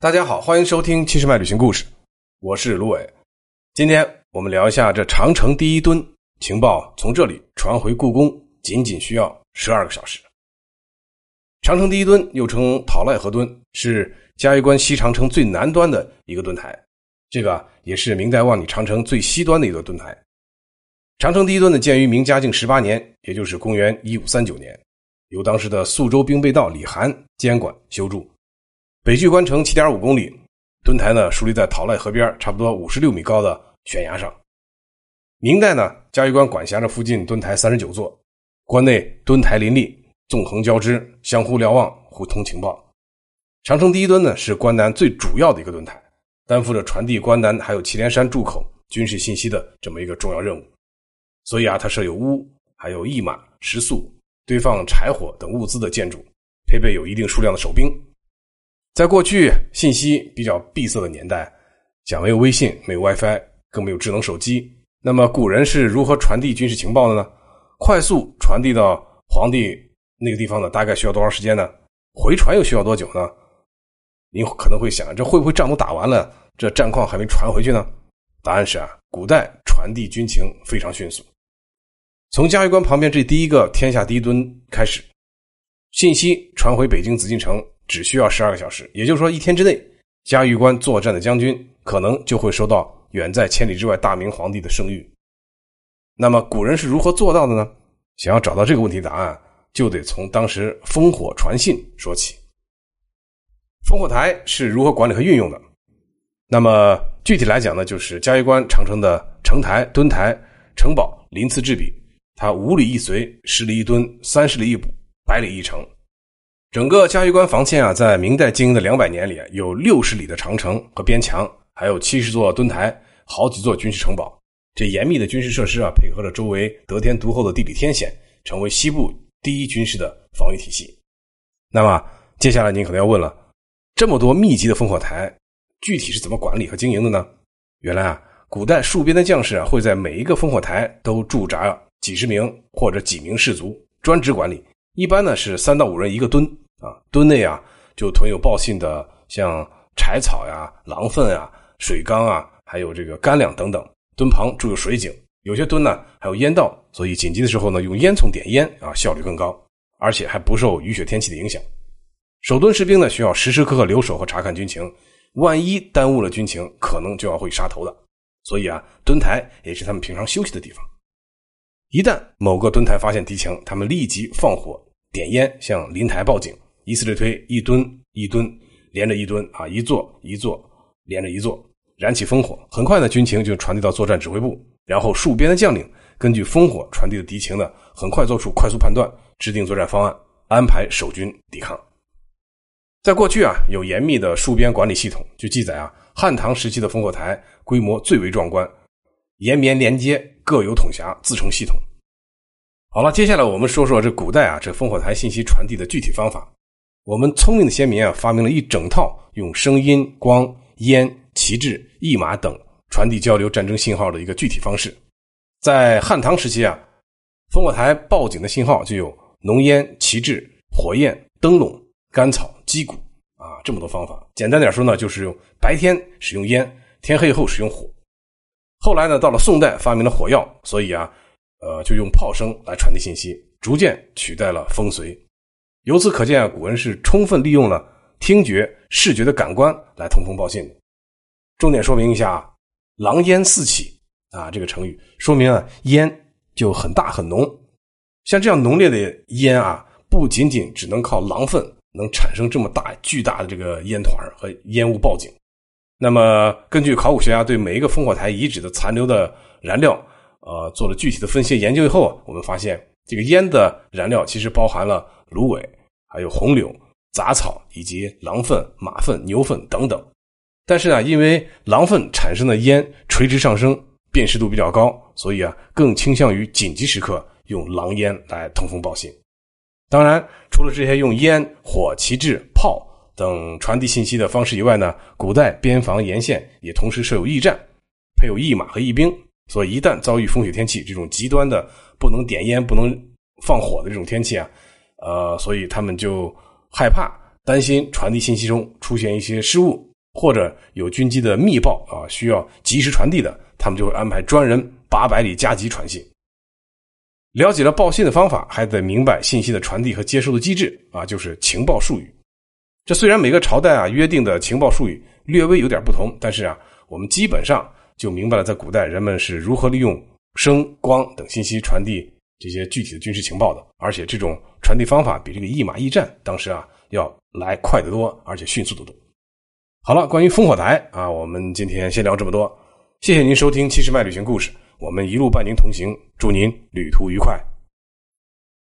大家好，欢迎收听七十迈旅行故事，我是卢伟。今天我们聊一下这长城第一墩情报从这里传回故宫，仅仅需要十二个小时。长城第一墩又称讨赖河墩，是嘉峪关西长城最南端的一个墩台，这个也是明代万里长城最西端的一座墩台。长城第一墩呢，建于明嘉靖十八年，也就是公元一五三九年，由当时的宿州兵备道李涵监管修筑。北距关城七点五公里，墩台呢竖立在讨赖河边，差不多五十六米高的悬崖上。明代呢，嘉峪关管辖着附近墩台三十九座，关内墩台林立，纵横交织，相互瞭望，互通情报。长城第一墩呢是关南最主要的一个墩台，担负着传递关南还有祁连山筑口军事信息的这么一个重要任务。所以啊，它设有屋，还有驿马、食宿、堆放柴火等物资的建筑，配备有一定数量的守兵。在过去信息比较闭塞的年代，讲没有微信，没有 WiFi，更没有智能手机。那么古人是如何传递军事情报的呢？快速传递到皇帝那个地方呢？大概需要多长时间呢？回传又需要多久呢？您可能会想，这会不会仗都打完了，这战况还没传回去呢？答案是啊，古代传递军情非常迅速。从嘉峪关旁边这第一个天下第一墩开始，信息传回北京紫禁城只需要十二个小时，也就是说一天之内，嘉峪关作战的将军可能就会收到远在千里之外大明皇帝的圣谕。那么古人是如何做到的呢？想要找到这个问题答案，就得从当时烽火传信说起。烽火台是如何管理和运用的？那么具体来讲呢，就是嘉峪关长城的城台、墩台、城堡鳞次栉比。它五里一随，十里一墩，三十里一补，百里一城。整个嘉峪关防线啊，在明代经营的两百年里，有六十里的长城和边墙，还有七十座墩台，好几座军事城堡。这严密的军事设施啊，配合着周围得天独厚的地理天险，成为西部第一军事的防御体系。那么，接下来您可能要问了：这么多密集的烽火台，具体是怎么管理和经营的呢？原来啊，古代戍边的将士啊，会在每一个烽火台都驻扎。几十名或者几名士卒专职管理，一般呢是三到五人一个墩啊，墩内啊就囤有报信的像柴草呀、狼粪啊、水缸啊，还有这个干粮等等。墩旁筑有水井，有些墩呢还有烟道，所以紧急的时候呢用烟囱点烟啊，效率更高，而且还不受雨雪天气的影响。守墩士兵呢需要时时刻刻留守和查看军情，万一耽误了军情，可能就要会杀头的。所以啊，墩台也是他们平常休息的地方。一旦某个墩台发现敌情，他们立即放火点烟，向林台报警。以此类推，一墩一墩连着一墩啊，一座一座连着一座，燃起烽火。很快呢，军情就传递到作战指挥部，然后戍边的将领根据烽火传递的敌情呢，很快做出快速判断，制定作战方案，安排守军抵抗。在过去啊，有严密的戍边管理系统，据记载啊，汉唐时期的烽火台规模最为壮观。延绵连接，各有统辖，自成系统。好了，接下来我们说说这古代啊，这烽火台信息传递的具体方法。我们聪明的先民啊，发明了一整套用声音、光、烟、旗帜、驿马等传递交流战争信号的一个具体方式。在汉唐时期啊，烽火台报警的信号就有浓烟、旗帜、火焰、灯笼、干草、击鼓啊这么多方法。简单点说呢，就是用白天使用烟，天黑后使用火。后来呢，到了宋代，发明了火药，所以啊，呃，就用炮声来传递信息，逐渐取代了风随。由此可见啊，古人是充分利用了听觉、视觉的感官来通风报信的。重点说明一下啊，“狼烟四起”啊，这个成语说明啊，烟就很大很浓。像这样浓烈的烟啊，不仅仅只能靠狼粪能产生这么大巨大的这个烟团和烟雾报警。那么，根据考古学家对每一个烽火台遗址的残留的燃料，呃，做了具体的分析研究以后，我们发现这个烟的燃料其实包含了芦苇、还有红柳、杂草以及狼粪、马粪、牛粪等等。但是呢，因为狼粪产生的烟垂直上升，辨识度比较高，所以啊，更倾向于紧急时刻用狼烟来通风报信。当然，除了这些用烟、火、旗帜、炮。等传递信息的方式以外呢，古代边防沿线也同时设有驿站，配有驿马和驿兵，所以一旦遭遇风雪天气这种极端的不能点烟、不能放火的这种天气啊，呃，所以他们就害怕担心传递信息中出现一些失误，或者有军机的密报啊需要及时传递的，他们就会安排专人八百里加急传信。了解了报信的方法，还得明白信息的传递和接收的机制啊，就是情报术语。这虽然每个朝代啊约定的情报术语略微有点不同，但是啊，我们基本上就明白了，在古代人们是如何利用声、光等信息传递这些具体的军事情报的，而且这种传递方法比这个驿马驿站当时啊。要来快得多，而且迅速得多。好了，关于烽火台啊，我们今天先聊这么多。谢谢您收听《七十迈旅行故事》，我们一路伴您同行，祝您旅途愉快。